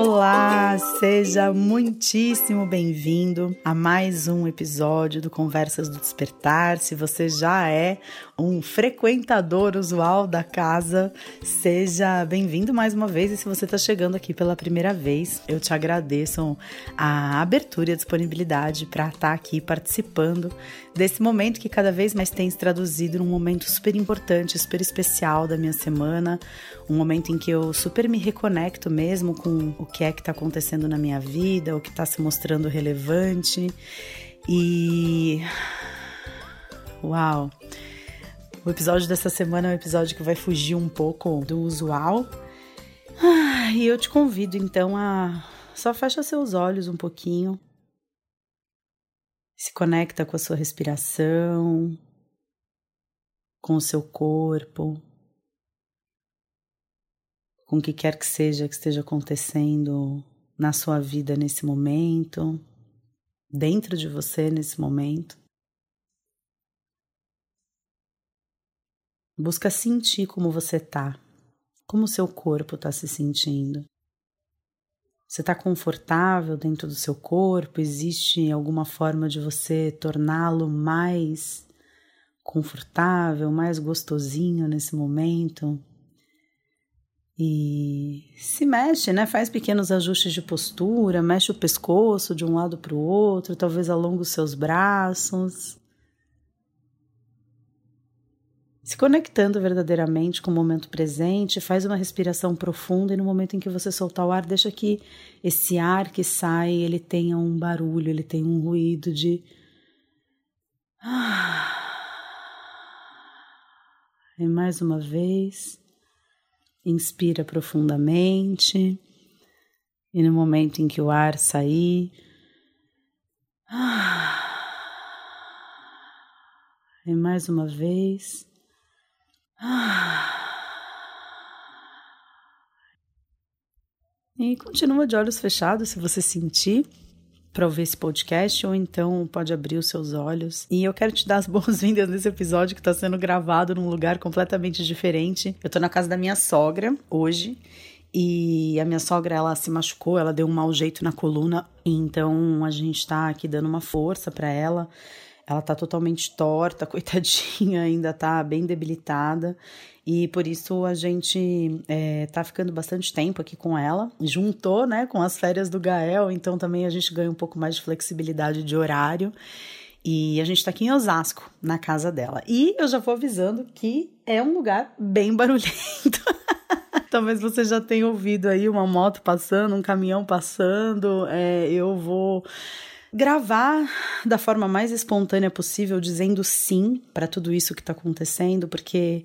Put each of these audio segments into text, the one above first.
Olá, seja muitíssimo bem-vindo a mais um episódio do Conversas do Despertar. Se você já é um frequentador usual da casa, seja bem-vindo mais uma vez. E se você está chegando aqui pela primeira vez, eu te agradeço a abertura e a disponibilidade para estar tá aqui participando desse momento que cada vez mais tem se traduzido num momento super importante, super especial da minha semana, um momento em que eu super me reconecto mesmo com o que é que está acontecendo na minha vida, o que está se mostrando relevante. E. Uau! O episódio dessa semana é um episódio que vai fugir um pouco do usual. Ah, e eu te convido então a só fecha seus olhos um pouquinho se conecta com a sua respiração, com o seu corpo, com o que quer que seja que esteja acontecendo na sua vida nesse momento, dentro de você nesse momento. Busca sentir como você tá, como o seu corpo está se sentindo. Você está confortável dentro do seu corpo? Existe alguma forma de você torná-lo mais confortável, mais gostosinho nesse momento? E se mexe, né? Faz pequenos ajustes de postura, mexe o pescoço de um lado para o outro, talvez alonga os seus braços se conectando verdadeiramente com o momento presente, faz uma respiração profunda e no momento em que você soltar o ar, deixa que esse ar que sai, ele tenha um barulho, ele tenha um ruído de E mais uma vez, inspira profundamente. E no momento em que o ar sair, e mais uma vez, e continua de olhos fechados se você sentir para ouvir esse podcast, ou então pode abrir os seus olhos. E eu quero te dar as boas-vindas nesse episódio que está sendo gravado num lugar completamente diferente. Eu estou na casa da minha sogra hoje. E a minha sogra, ela se machucou, ela deu um mau jeito na coluna, então a gente está aqui dando uma força para ela. Ela tá totalmente torta, coitadinha, ainda tá bem debilitada. E por isso a gente é, tá ficando bastante tempo aqui com ela. Juntou, né, com as férias do Gael, então também a gente ganha um pouco mais de flexibilidade de horário. E a gente tá aqui em Osasco, na casa dela. E eu já vou avisando que é um lugar bem barulhento. Talvez você já tenha ouvido aí uma moto passando, um caminhão passando. É, eu vou gravar da forma mais espontânea possível, dizendo sim para tudo isso que está acontecendo, porque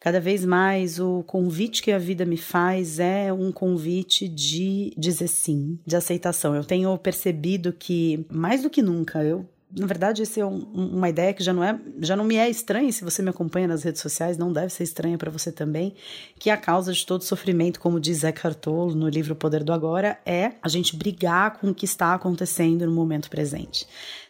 cada vez mais o convite que a vida me faz é um convite de dizer sim, de aceitação. Eu tenho percebido que mais do que nunca eu na verdade, essa é um, uma ideia que já não, é, já não me é estranha, se você me acompanha nas redes sociais, não deve ser estranha para você também, que a causa de todo sofrimento, como diz Eckhart Tolle no livro O Poder do Agora, é a gente brigar com o que está acontecendo no momento presente.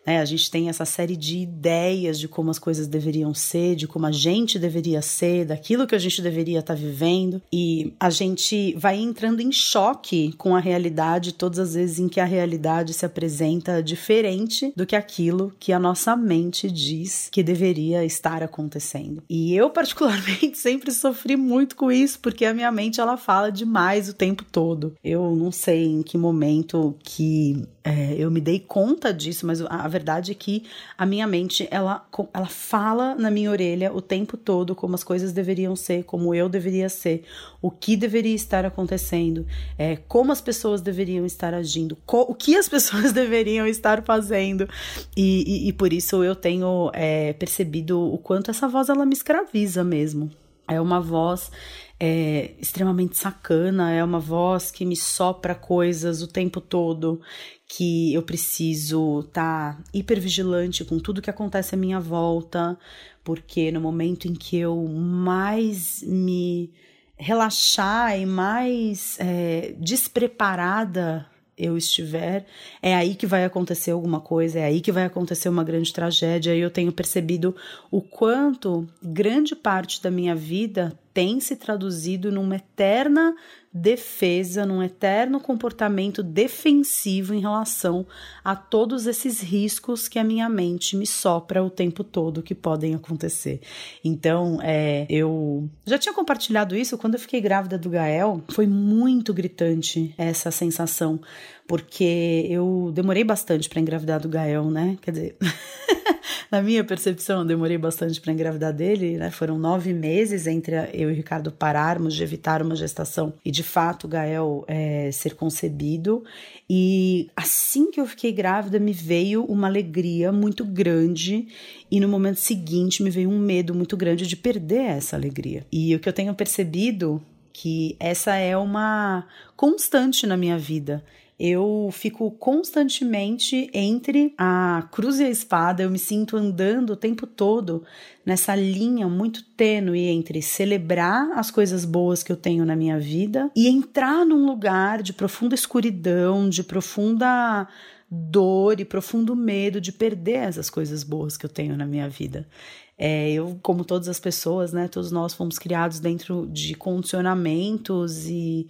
Né? A gente tem essa série de ideias de como as coisas deveriam ser, de como a gente deveria ser, daquilo que a gente deveria estar tá vivendo, e a gente vai entrando em choque com a realidade todas as vezes em que a realidade se apresenta diferente do que aquilo que a nossa mente diz que deveria estar acontecendo. E eu, particularmente, sempre sofri muito com isso, porque a minha mente ela fala demais o tempo todo. Eu não sei em que momento que é, eu me dei conta disso, mas a verdade é que a minha mente ela, ela fala na minha orelha o tempo todo como as coisas deveriam ser, como eu deveria ser, o que deveria estar acontecendo, é, como as pessoas deveriam estar agindo, o que as pessoas deveriam estar fazendo. E, e, e por isso eu tenho é, percebido o quanto essa voz ela me escraviza mesmo. É uma voz é, extremamente sacana, é uma voz que me sopra coisas o tempo todo, que eu preciso estar tá hipervigilante com tudo que acontece à minha volta, porque no momento em que eu mais me relaxar e mais é, despreparada eu estiver, é aí que vai acontecer alguma coisa, é aí que vai acontecer uma grande tragédia. E eu tenho percebido o quanto grande parte da minha vida tem se traduzido numa eterna defesa, num eterno comportamento defensivo em relação a todos esses riscos que a minha mente me sopra o tempo todo que podem acontecer. Então, é, eu já tinha compartilhado isso quando eu fiquei grávida do Gael, foi muito gritante essa sensação, porque eu demorei bastante para engravidar do Gael, né? Quer dizer. na minha percepção, eu demorei bastante para engravidar dele, né? Foram nove meses entre eu e o Ricardo pararmos de evitar uma gestação e de fato o Gael é, ser concebido. E assim que eu fiquei grávida, me veio uma alegria muito grande, e no momento seguinte me veio um medo muito grande de perder essa alegria. E o que eu tenho percebido que essa é uma constante na minha vida eu fico constantemente entre a cruz e a espada, eu me sinto andando o tempo todo nessa linha muito tênue entre celebrar as coisas boas que eu tenho na minha vida e entrar num lugar de profunda escuridão, de profunda dor e profundo medo de perder essas coisas boas que eu tenho na minha vida. É, eu, como todas as pessoas, né, todos nós fomos criados dentro de condicionamentos e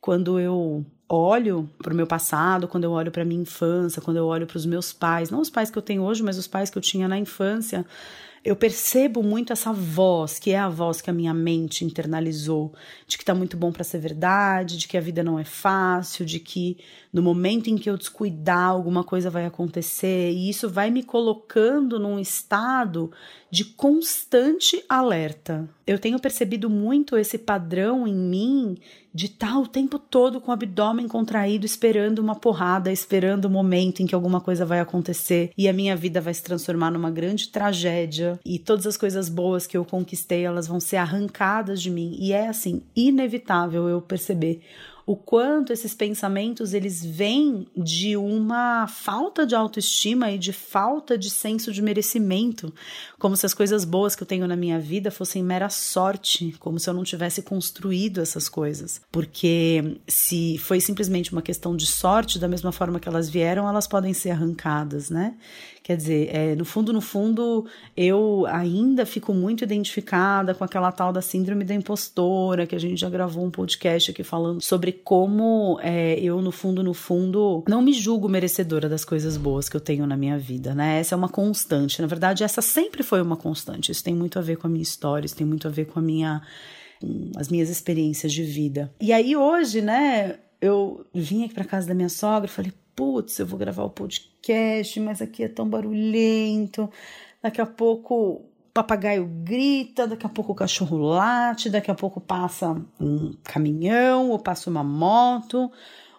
quando eu olho para o meu passado, quando eu olho para minha infância, quando eu olho para os meus pais, não os pais que eu tenho hoje, mas os pais que eu tinha na infância, eu percebo muito essa voz, que é a voz que a minha mente internalizou, de que tá muito bom para ser verdade, de que a vida não é fácil, de que no momento em que eu descuidar, alguma coisa vai acontecer, e isso vai me colocando num estado de constante alerta. Eu tenho percebido muito esse padrão em mim de estar o tempo todo com o abdômen contraído, esperando uma porrada, esperando o momento em que alguma coisa vai acontecer e a minha vida vai se transformar numa grande tragédia e todas as coisas boas que eu conquistei, elas vão ser arrancadas de mim. E é assim, inevitável eu perceber o quanto esses pensamentos eles vêm de uma falta de autoestima e de falta de senso de merecimento, como se as coisas boas que eu tenho na minha vida fossem mera sorte, como se eu não tivesse construído essas coisas. Porque se foi simplesmente uma questão de sorte, da mesma forma que elas vieram, elas podem ser arrancadas, né? Quer dizer, é, no fundo, no fundo, eu ainda fico muito identificada com aquela tal da síndrome da impostora, que a gente já gravou um podcast aqui falando sobre como é, eu, no fundo, no fundo, não me julgo merecedora das coisas boas que eu tenho na minha vida, né? Essa é uma constante. Na verdade, essa sempre foi uma constante. Isso tem muito a ver com a minha história, isso tem muito a ver com a minha as minhas experiências de vida. E aí hoje, né, eu vim aqui para casa da minha sogra e falei, putz, eu vou gravar o podcast, mas aqui é tão barulhento. Daqui a pouco o papagaio grita, daqui a pouco o cachorro late, daqui a pouco passa um caminhão, ou passa uma moto,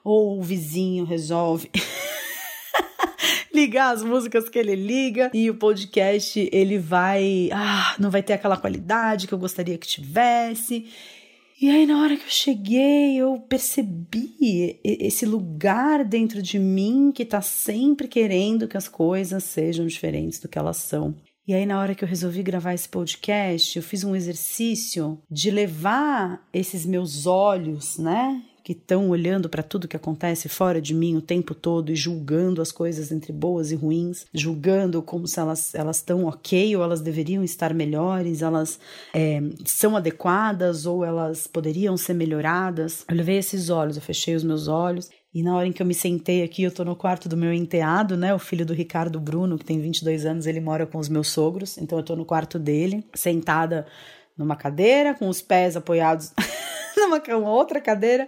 ou o vizinho resolve ligar as músicas que ele liga e o podcast ele vai, ah, não vai ter aquela qualidade que eu gostaria que tivesse. E aí, na hora que eu cheguei, eu percebi esse lugar dentro de mim que tá sempre querendo que as coisas sejam diferentes do que elas são. E aí, na hora que eu resolvi gravar esse podcast, eu fiz um exercício de levar esses meus olhos, né? Que estão olhando para tudo que acontece fora de mim o tempo todo e julgando as coisas entre boas e ruins, julgando como se elas elas estão ok ou elas deveriam estar melhores, elas é, são adequadas ou elas poderiam ser melhoradas. Eu levei esses olhos, eu fechei os meus olhos e na hora em que eu me sentei aqui, eu tô no quarto do meu enteado, né? O filho do Ricardo Bruno, que tem 22 anos, ele mora com os meus sogros. Então eu tô no quarto dele, sentada numa cadeira, com os pés apoiados numa outra cadeira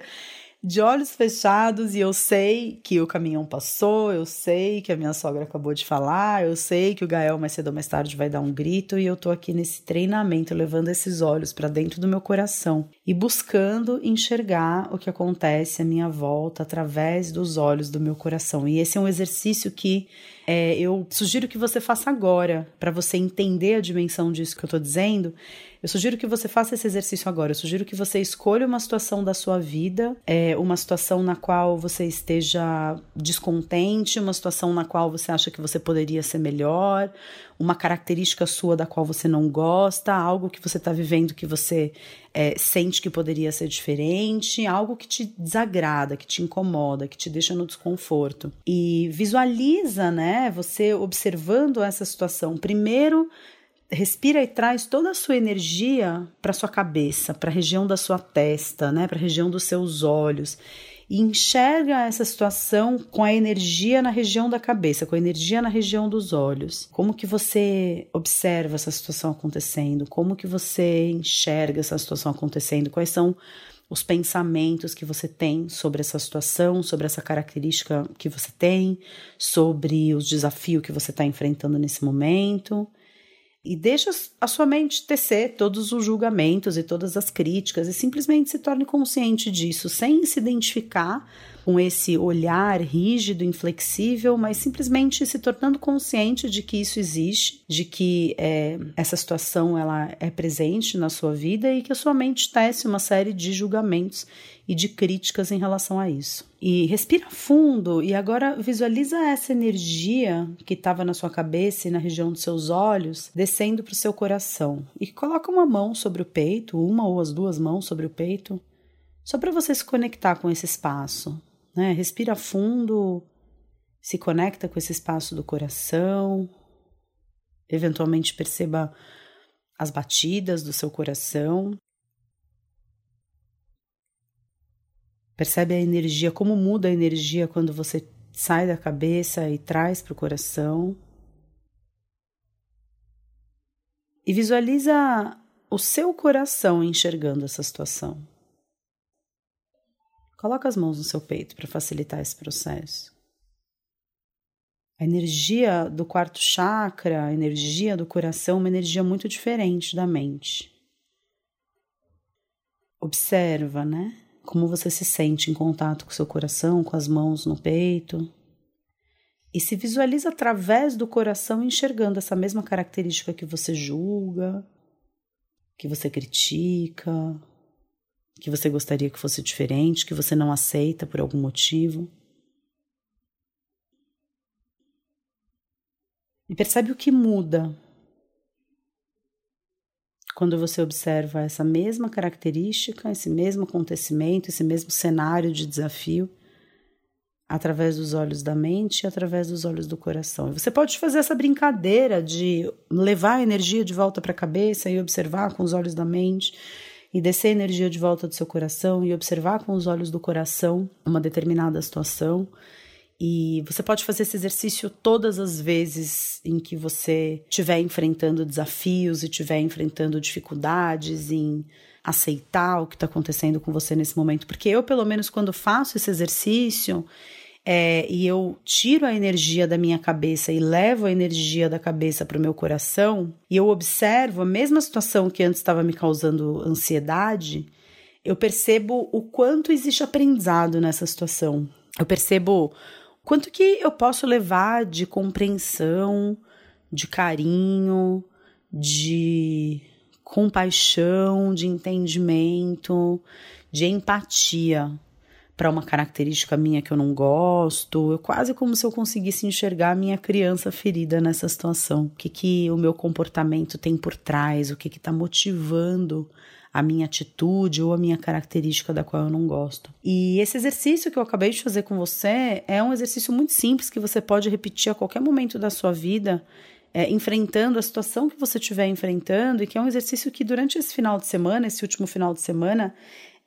de olhos fechados e eu sei que o caminhão passou, eu sei que a minha sogra acabou de falar, eu sei que o Gael mais cedo ou mais tarde vai dar um grito e eu tô aqui nesse treinamento levando esses olhos para dentro do meu coração e buscando enxergar o que acontece à minha volta através dos olhos do meu coração. E esse é um exercício que é, eu sugiro que você faça agora para você entender a dimensão disso que eu tô dizendo eu sugiro que você faça esse exercício agora. Eu sugiro que você escolha uma situação da sua vida, é, uma situação na qual você esteja descontente, uma situação na qual você acha que você poderia ser melhor, uma característica sua da qual você não gosta, algo que você está vivendo que você é, sente que poderia ser diferente, algo que te desagrada, que te incomoda, que te deixa no desconforto. E visualiza, né, você observando essa situação. Primeiro, respira e traz toda a sua energia para sua cabeça, para a região da sua testa, né, para a região dos seus olhos e enxerga essa situação com a energia na região da cabeça, com a energia na região dos olhos. Como que você observa essa situação acontecendo? Como que você enxerga essa situação acontecendo? Quais são os pensamentos que você tem sobre essa situação, sobre essa característica que você tem, sobre os desafios que você está enfrentando nesse momento e deixa a sua mente tecer todos os julgamentos e todas as críticas e simplesmente se torne consciente disso, sem se identificar com esse olhar rígido, inflexível, mas simplesmente se tornando consciente de que isso existe, de que é, essa situação ela é presente na sua vida e que a sua mente tece uma série de julgamentos e de críticas em relação a isso. E respira fundo e agora visualiza essa energia que estava na sua cabeça e na região dos seus olhos descendo para o seu coração. E coloca uma mão sobre o peito, uma ou as duas mãos sobre o peito, só para você se conectar com esse espaço. Né? Respira fundo, se conecta com esse espaço do coração, eventualmente perceba as batidas do seu coração Percebe a energia, como muda a energia quando você sai da cabeça e traz para o coração. E visualiza o seu coração enxergando essa situação. Coloca as mãos no seu peito para facilitar esse processo. A energia do quarto chakra, a energia do coração, é uma energia muito diferente da mente. Observa, né? como você se sente em contato com seu coração, com as mãos no peito. E se visualiza através do coração enxergando essa mesma característica que você julga, que você critica, que você gostaria que fosse diferente, que você não aceita por algum motivo. E percebe o que muda quando você observa essa mesma característica, esse mesmo acontecimento, esse mesmo cenário de desafio, através dos olhos da mente e através dos olhos do coração. E você pode fazer essa brincadeira de levar a energia de volta para a cabeça e observar com os olhos da mente, e descer a energia de volta do seu coração e observar com os olhos do coração uma determinada situação e você pode fazer esse exercício todas as vezes em que você estiver enfrentando desafios e estiver enfrentando dificuldades em aceitar o que está acontecendo com você nesse momento. Porque eu, pelo menos, quando faço esse exercício é, e eu tiro a energia da minha cabeça e levo a energia da cabeça para o meu coração, e eu observo a mesma situação que antes estava me causando ansiedade, eu percebo o quanto existe aprendizado nessa situação. Eu percebo Quanto que eu posso levar de compreensão, de carinho, de compaixão, de entendimento, de empatia para uma característica minha que eu não gosto. É quase como se eu conseguisse enxergar a minha criança ferida nessa situação. O que, que o meu comportamento tem por trás, o que está motivando a minha atitude ou a minha característica da qual eu não gosto. E esse exercício que eu acabei de fazer com você é um exercício muito simples que você pode repetir a qualquer momento da sua vida. É, enfrentando a situação que você estiver enfrentando, e que é um exercício que durante esse final de semana, esse último final de semana,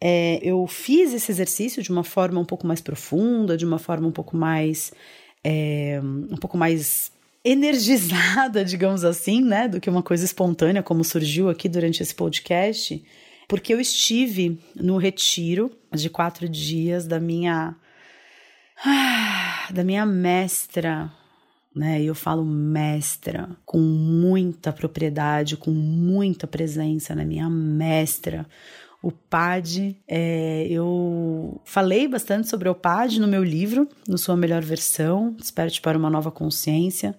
é, eu fiz esse exercício de uma forma um pouco mais profunda, de uma forma um pouco mais. É, um pouco mais energizada, digamos assim, né, do que uma coisa espontânea, como surgiu aqui durante esse podcast, porque eu estive no retiro de quatro dias da minha da minha mestra, né? Eu falo mestra com muita propriedade, com muita presença, né? Minha mestra, o PAD. É, eu falei bastante sobre o PAD no meu livro, no Sua Melhor Versão, Desperte para uma Nova Consciência,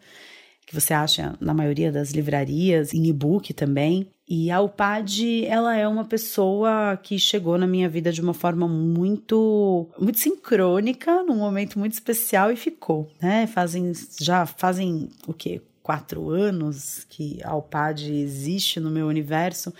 que você acha na maioria das livrarias, em e-book também. E a UPAD, ela é uma pessoa que chegou na minha vida de uma forma muito, muito sincrônica, num momento muito especial e ficou, né? Fazem, já fazem o quê? Quatro anos que a UPAD existe no meu universo.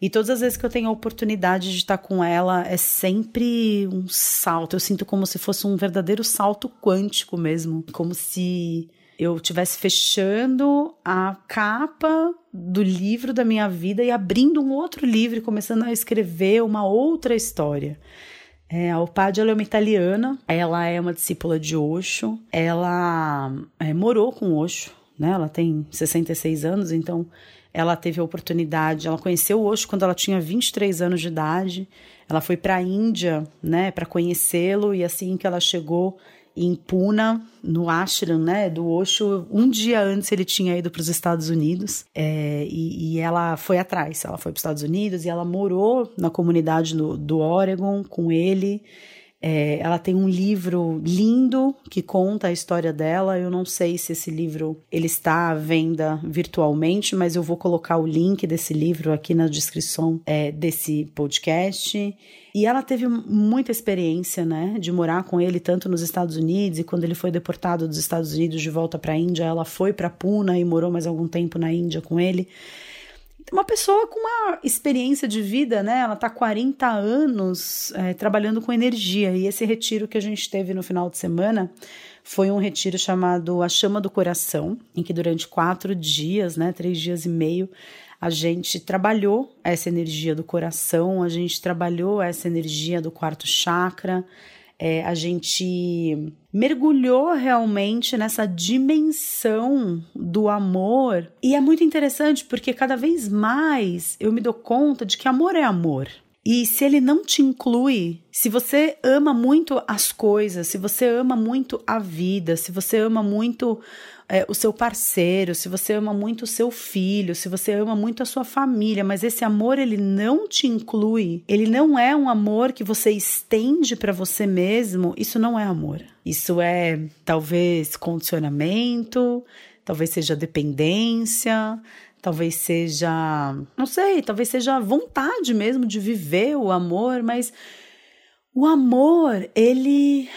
E todas as vezes que eu tenho a oportunidade de estar com ela, é sempre um salto. Eu sinto como se fosse um verdadeiro salto quântico mesmo. Como se eu estivesse fechando a capa do livro da minha vida e abrindo um outro livro e começando a escrever uma outra história. É, a Opad ela é uma italiana, ela é uma discípula de Osho, ela é, morou com Osho, né? Ela tem 66 anos, então ela teve a oportunidade, ela conheceu o Osho quando ela tinha 23 anos de idade. Ela foi para a Índia, né, para conhecê-lo e assim que ela chegou, em Puna, no ashram, né, do Osho. Um dia antes ele tinha ido para os Estados Unidos é, e, e, ela foi atrás. Ela foi para os Estados Unidos e ela morou na comunidade do, do Oregon com ele. É, ela tem um livro lindo que conta a história dela. Eu não sei se esse livro ele está à venda virtualmente, mas eu vou colocar o link desse livro aqui na descrição é, desse podcast. E ela teve muita experiência, né, de morar com ele tanto nos Estados Unidos e quando ele foi deportado dos Estados Unidos de volta para a Índia, ela foi para Pune e morou mais algum tempo na Índia com ele uma pessoa com uma experiência de vida, né? Ela tá 40 anos é, trabalhando com energia. E esse retiro que a gente teve no final de semana foi um retiro chamado A Chama do Coração, em que durante quatro dias, né? Três dias e meio, a gente trabalhou essa energia do coração, a gente trabalhou essa energia do quarto chakra, é, a gente mergulhou realmente nessa dimensão do amor. E é muito interessante porque cada vez mais eu me dou conta de que amor é amor. E se ele não te inclui, se você ama muito as coisas, se você ama muito a vida, se você ama muito é, o seu parceiro, se você ama muito o seu filho, se você ama muito a sua família, mas esse amor ele não te inclui, ele não é um amor que você estende para você mesmo, isso não é amor. Isso é talvez condicionamento, talvez seja dependência, talvez seja, não sei, talvez seja vontade mesmo de viver o amor, mas o amor, ele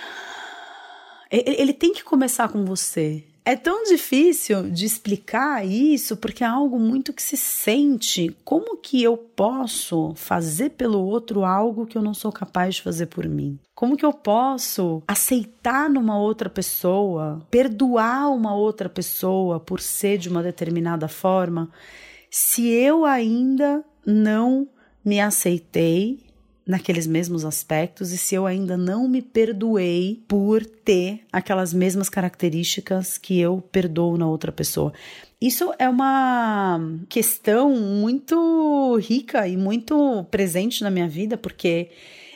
ele tem que começar com você. É tão difícil de explicar isso porque é algo muito que se sente. Como que eu posso fazer pelo outro algo que eu não sou capaz de fazer por mim? Como que eu posso aceitar numa outra pessoa, perdoar uma outra pessoa por ser de uma determinada forma, se eu ainda não me aceitei naqueles mesmos aspectos e se eu ainda não me perdoei por ter aquelas mesmas características que eu perdoo na outra pessoa. Isso é uma questão muito rica e muito presente na minha vida, porque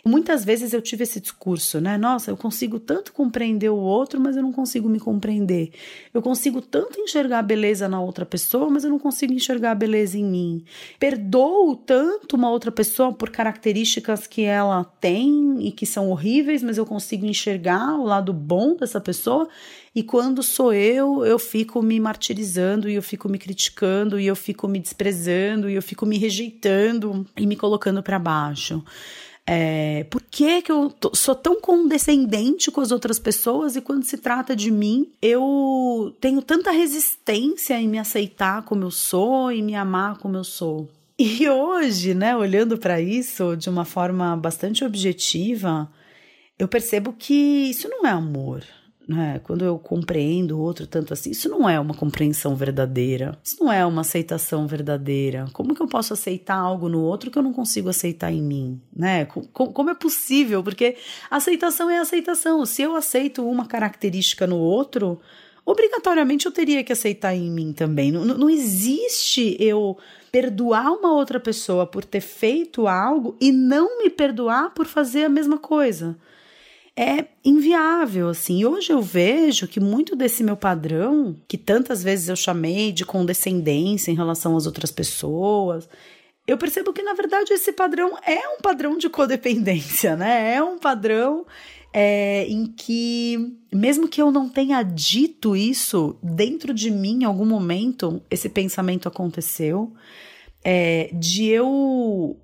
Muitas vezes eu tive esse discurso, né? Nossa, eu consigo tanto compreender o outro, mas eu não consigo me compreender. Eu consigo tanto enxergar a beleza na outra pessoa, mas eu não consigo enxergar a beleza em mim. Perdoo tanto uma outra pessoa por características que ela tem e que são horríveis, mas eu consigo enxergar o lado bom dessa pessoa. E quando sou eu, eu fico me martirizando e eu fico me criticando e eu fico me desprezando e eu fico me rejeitando e me colocando para baixo. É, por que, que eu tô, sou tão condescendente com as outras pessoas e quando se trata de mim, eu tenho tanta resistência em me aceitar como eu sou e me amar como eu sou? E hoje, né, olhando para isso de uma forma bastante objetiva, eu percebo que isso não é amor né? Quando eu compreendo o outro tanto assim, isso não é uma compreensão verdadeira. Isso não é uma aceitação verdadeira. Como que eu posso aceitar algo no outro que eu não consigo aceitar em mim, né? Como, é possível? Porque aceitação é aceitação. Se eu aceito uma característica no outro, obrigatoriamente eu teria que aceitar em mim também. Não, não existe eu perdoar uma outra pessoa por ter feito algo e não me perdoar por fazer a mesma coisa é inviável, assim. E hoje eu vejo que muito desse meu padrão, que tantas vezes eu chamei de condescendência em relação às outras pessoas, eu percebo que na verdade esse padrão é um padrão de codependência, né? É um padrão é, em que, mesmo que eu não tenha dito isso, dentro de mim, em algum momento, esse pensamento aconteceu, é, de eu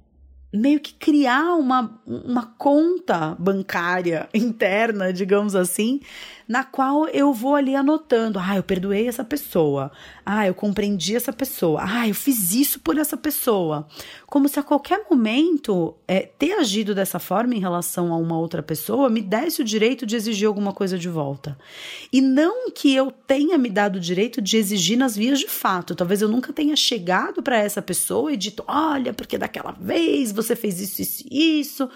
meio que criar uma, uma conta bancária interna, digamos assim, na qual eu vou ali anotando: ah, eu perdoei essa pessoa, ah, eu compreendi essa pessoa, ah, eu fiz isso por essa pessoa. Como se a qualquer momento é, ter agido dessa forma em relação a uma outra pessoa me desse o direito de exigir alguma coisa de volta. E não que eu tenha me dado o direito de exigir nas vias de fato. Talvez eu nunca tenha chegado para essa pessoa e dito: olha, porque daquela vez você fez isso, isso, isso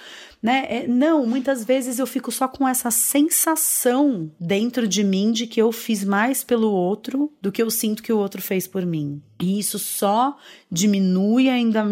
né? É, não, muitas vezes eu fico só com essa sensação dentro de mim de que eu fiz mais pelo outro do que eu sinto que o outro fez por mim. E isso só diminui ainda,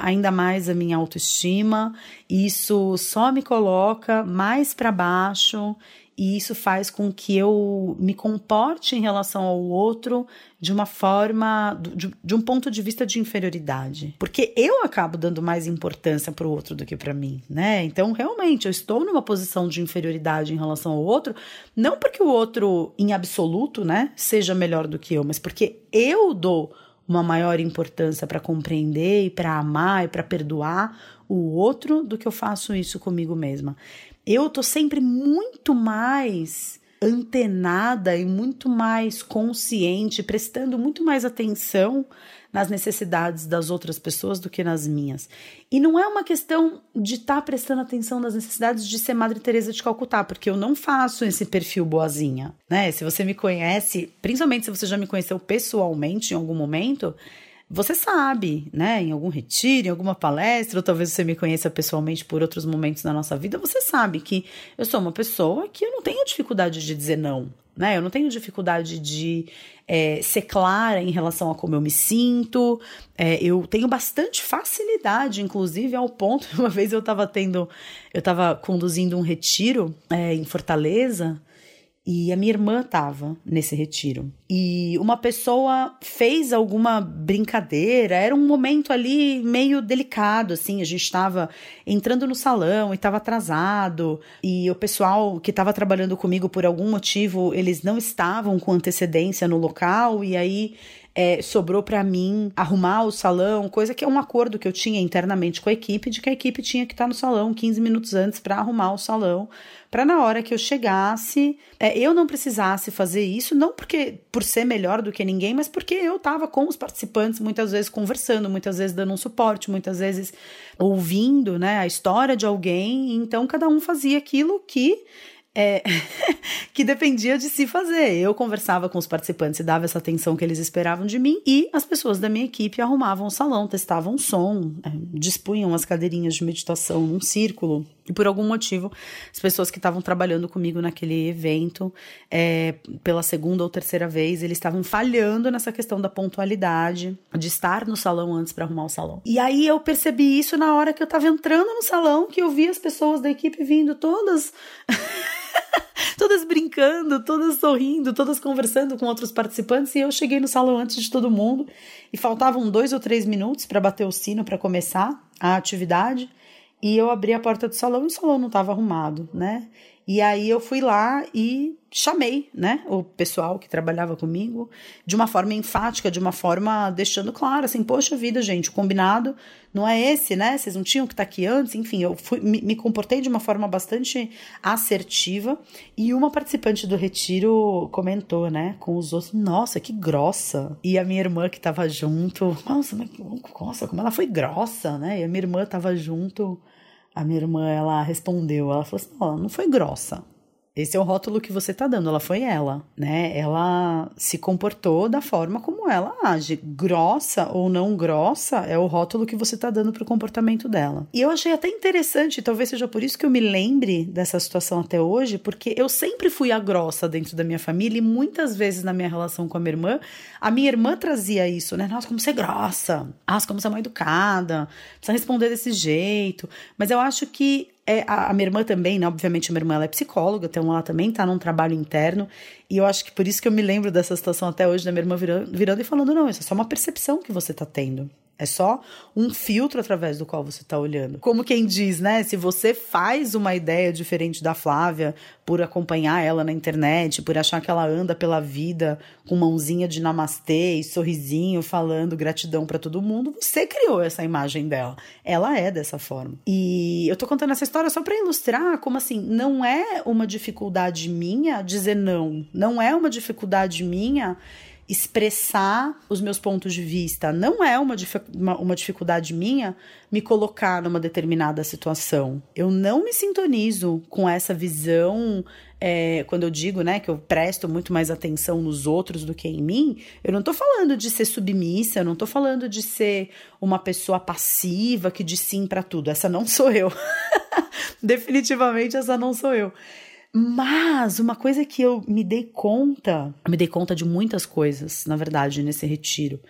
ainda mais a minha autoestima, isso só me coloca mais para baixo e isso faz com que eu me comporte em relação ao outro de uma forma, de, de um ponto de vista de inferioridade. Porque eu acabo dando mais importância para o outro do que para mim, né? Então, realmente, eu estou numa posição de inferioridade em relação ao outro, não porque o outro, em absoluto, né, seja melhor do que eu, mas porque eu dou uma maior importância para compreender e para amar e para perdoar o outro do que eu faço isso comigo mesma eu tô sempre muito mais antenada e muito mais consciente, prestando muito mais atenção nas necessidades das outras pessoas do que nas minhas. E não é uma questão de estar tá prestando atenção nas necessidades de ser Madre Teresa de Calcutá, porque eu não faço esse perfil boazinha, né? Se você me conhece, principalmente se você já me conheceu pessoalmente em algum momento, você sabe, né, em algum retiro, em alguma palestra, ou talvez você me conheça pessoalmente por outros momentos da nossa vida, você sabe que eu sou uma pessoa que eu não tenho dificuldade de dizer não, né? Eu não tenho dificuldade de é, ser clara em relação a como eu me sinto. É, eu tenho bastante facilidade, inclusive, ao ponto. Uma vez eu estava tendo, eu estava conduzindo um retiro é, em Fortaleza e a minha irmã estava nesse retiro. E uma pessoa fez alguma brincadeira, era um momento ali meio delicado, assim, a gente estava entrando no salão e estava atrasado, e o pessoal que estava trabalhando comigo por algum motivo, eles não estavam com antecedência no local, e aí é, sobrou para mim arrumar o salão, coisa que é um acordo que eu tinha internamente com a equipe, de que a equipe tinha que estar no salão 15 minutos antes para arrumar o salão, para na hora que eu chegasse, é, eu não precisasse fazer isso, não porque por ser melhor do que ninguém, mas porque eu estava com os participantes muitas vezes conversando, muitas vezes dando um suporte, muitas vezes ouvindo, né, a história de alguém, então cada um fazia aquilo que é, que dependia de se fazer. Eu conversava com os participantes e dava essa atenção que eles esperavam de mim, e as pessoas da minha equipe arrumavam o salão, testavam o som, é, dispunham as cadeirinhas de meditação num círculo. E por algum motivo, as pessoas que estavam trabalhando comigo naquele evento, é, pela segunda ou terceira vez, eles estavam falhando nessa questão da pontualidade, de estar no salão antes para arrumar o salão. E aí eu percebi isso na hora que eu estava entrando no salão, que eu vi as pessoas da equipe vindo todas. todas brincando, todas sorrindo, todas conversando com outros participantes. E eu cheguei no salão antes de todo mundo e faltavam dois ou três minutos para bater o sino para começar a atividade. E eu abri a porta do salão e o salão não estava arrumado, né? E aí eu fui lá e chamei, né, o pessoal que trabalhava comigo de uma forma enfática, de uma forma deixando claro, assim, poxa vida, gente, o combinado não é esse, né? Vocês não tinham que estar tá aqui antes, enfim, eu fui, me, me comportei de uma forma bastante assertiva e uma participante do retiro comentou, né, com os outros, nossa, que grossa. E a minha irmã que estava junto, nossa, mas, nossa, como ela foi grossa, né? E a minha irmã estava junto a minha irmã, ela respondeu, ela falou assim, ela não foi grossa. Esse é o rótulo que você tá dando, ela foi ela, né? Ela se comportou da forma como ela age. Grossa ou não grossa é o rótulo que você tá dando pro comportamento dela. E eu achei até interessante, talvez seja por isso que eu me lembre dessa situação até hoje, porque eu sempre fui a grossa dentro da minha família e muitas vezes na minha relação com a minha irmã, a minha irmã trazia isso, né? Nossa, como você é grossa. Nossa, como você é mal educada. Precisa responder desse jeito. Mas eu acho que é, a, a, minha irmã também, né? Obviamente, a minha irmã ela é psicóloga, então ela também tá num trabalho interno. E eu acho que por isso que eu me lembro dessa situação até hoje, da minha irmã virando, virando e falando: não, isso é só uma percepção que você tá tendo. É só um filtro através do qual você está olhando. Como quem diz, né? Se você faz uma ideia diferente da Flávia por acompanhar ela na internet, por achar que ela anda pela vida com mãozinha de namastê e sorrisinho falando gratidão para todo mundo, você criou essa imagem dela. Ela é dessa forma. E eu tô contando essa história só para ilustrar como assim, não é uma dificuldade minha dizer não, não é uma dificuldade minha expressar os meus pontos de vista. Não é uma, uma, uma, dificuldade minha me colocar numa determinada situação. Eu não me sintonizo com essa visão. É, quando eu digo né, que eu presto muito mais atenção nos outros do que em mim, eu não estou falando de ser submissa, eu não estou falando de ser uma pessoa passiva que diz sim para tudo. Essa não sou eu. Definitivamente essa não sou eu. Mas uma coisa que eu me dei conta, eu me dei conta de muitas coisas, na verdade, nesse retiro.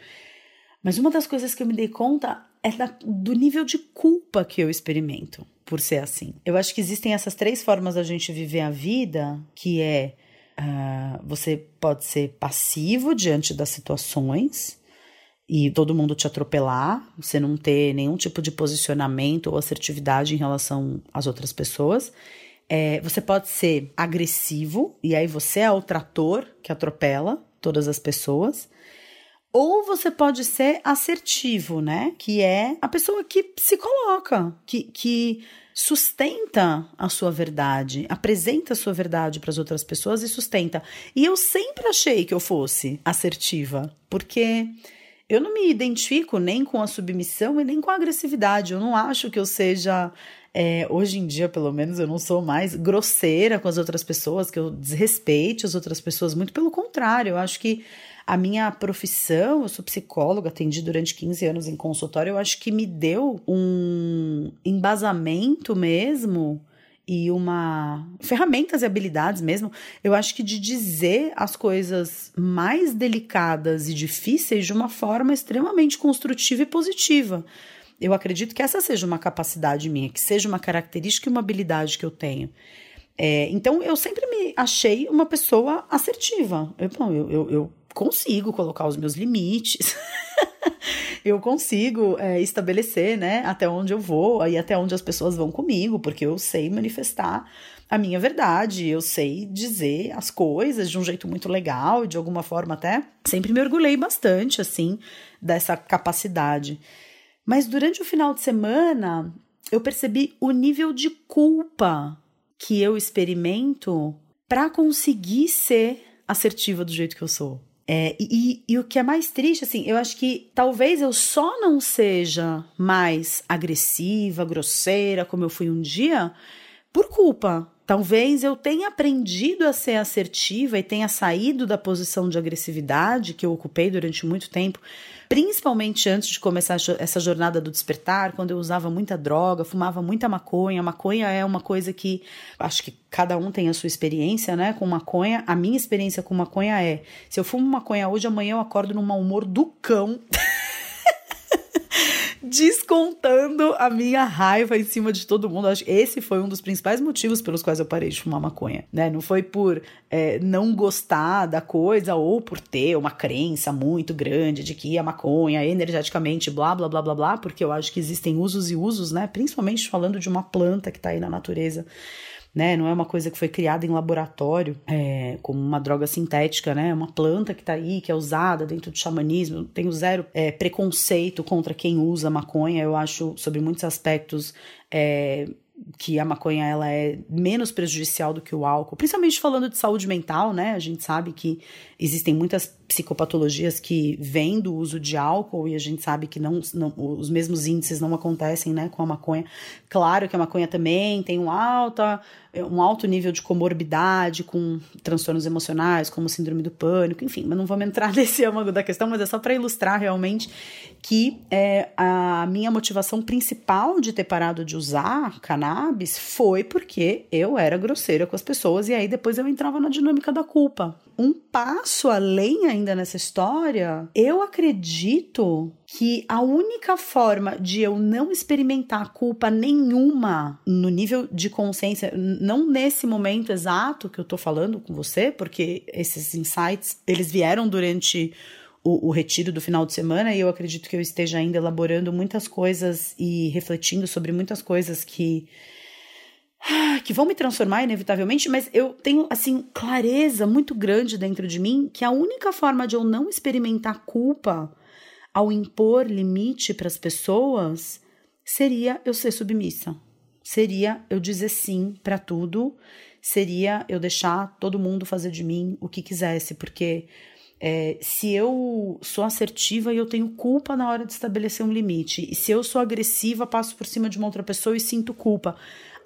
Mas uma das coisas que eu me dei conta é da, do nível de culpa que eu experimento por ser assim. Eu acho que existem essas três formas da gente viver a vida, que é uh, você pode ser passivo diante das situações e todo mundo te atropelar, você não ter nenhum tipo de posicionamento ou assertividade em relação às outras pessoas. É, você pode ser agressivo, e aí você é o trator que atropela todas as pessoas. Ou você pode ser assertivo, né? Que é a pessoa que se coloca, que, que sustenta a sua verdade, apresenta a sua verdade para as outras pessoas e sustenta. E eu sempre achei que eu fosse assertiva, porque eu não me identifico nem com a submissão e nem com a agressividade. Eu não acho que eu seja é, hoje em dia, pelo menos, eu não sou mais grosseira com as outras pessoas, que eu desrespeite as outras pessoas. Muito pelo contrário, eu acho que a minha profissão, eu sou psicóloga, atendi durante 15 anos em consultório, eu acho que me deu um embasamento mesmo e uma ferramentas e habilidades mesmo, eu acho que de dizer as coisas mais delicadas e difíceis de uma forma extremamente construtiva e positiva. Eu acredito que essa seja uma capacidade minha, que seja uma característica e uma habilidade que eu tenho. É, então, eu sempre me achei uma pessoa assertiva. Eu, eu, eu, eu consigo colocar os meus limites. eu consigo é, estabelecer, né, até onde eu vou e até onde as pessoas vão comigo, porque eu sei manifestar a minha verdade, eu sei dizer as coisas de um jeito muito legal, de alguma forma até sempre me orgulhei bastante, assim, dessa capacidade. Mas durante o final de semana, eu percebi o nível de culpa que eu experimento para conseguir ser assertiva do jeito que eu sou. É, e, e, o que é mais triste, assim, eu acho que talvez eu só não seja mais agressiva, grosseira, como eu fui um dia, por culpa. Talvez eu tenha aprendido a ser assertiva e tenha saído da posição de agressividade que eu ocupei durante muito tempo principalmente antes de começar essa jornada do despertar, quando eu usava muita droga, fumava muita maconha. Maconha é uma coisa que acho que cada um tem a sua experiência, né, com maconha. A minha experiência com maconha é: se eu fumo maconha hoje, amanhã eu acordo num mau humor do cão. descontando a minha raiva em cima de todo mundo. Acho que esse foi um dos principais motivos pelos quais eu parei de fumar maconha, né? Não foi por é, não gostar da coisa ou por ter uma crença muito grande de que a maconha energeticamente blá blá blá blá blá, porque eu acho que existem usos e usos, né? Principalmente falando de uma planta que tá aí na natureza né? Não é uma coisa que foi criada em laboratório, é, como uma droga sintética, né? É uma planta que tá aí, que é usada dentro do xamanismo. Tenho zero é, preconceito contra quem usa maconha. Eu acho, sobre muitos aspectos, é, que a maconha ela é menos prejudicial do que o álcool, principalmente falando de saúde mental, né? A gente sabe que existem muitas psicopatologias que vêm do uso de álcool e a gente sabe que não, não, os mesmos índices não acontecem, né, com a maconha. Claro que a maconha também tem um alta um alto nível de comorbidade com transtornos emocionais, como síndrome do pânico, enfim, mas não vamos entrar nesse âmago da questão, mas é só para ilustrar realmente que é, a minha motivação principal de ter parado de usar cannabis foi porque eu era grosseira com as pessoas e aí depois eu entrava na dinâmica da culpa. Um passo além ainda nessa história, eu acredito que a única forma de eu não experimentar culpa nenhuma no nível de consciência, não nesse momento exato que eu tô falando com você, porque esses insights, eles vieram durante o, o, retiro do final de semana e eu acredito que eu esteja ainda elaborando muitas coisas e refletindo sobre muitas coisas que que vão me transformar inevitavelmente, mas eu tenho assim clareza muito grande dentro de mim que a única forma de eu não experimentar culpa ao impor limite para as pessoas seria eu ser submissa. Seria eu dizer sim para tudo, seria eu deixar todo mundo fazer de mim o que quisesse, porque é, se eu sou assertiva e eu tenho culpa na hora de estabelecer um limite, e se eu sou agressiva, passo por cima de uma outra pessoa e sinto culpa.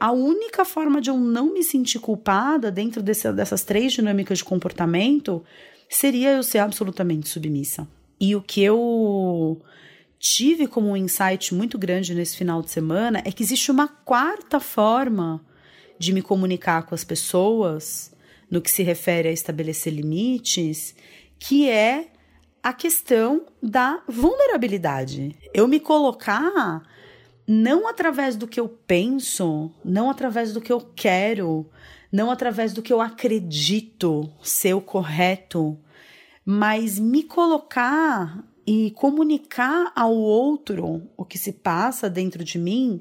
A única forma de eu não me sentir culpada dentro desse, dessas três dinâmicas de comportamento seria eu ser absolutamente submissa. E o que eu tive como um insight muito grande nesse final de semana é que existe uma quarta forma de me comunicar com as pessoas no que se refere a estabelecer limites, que é a questão da vulnerabilidade. Eu me colocar não através do que eu penso, não através do que eu quero, não através do que eu acredito ser o correto, mas me colocar e comunicar ao outro o que se passa dentro de mim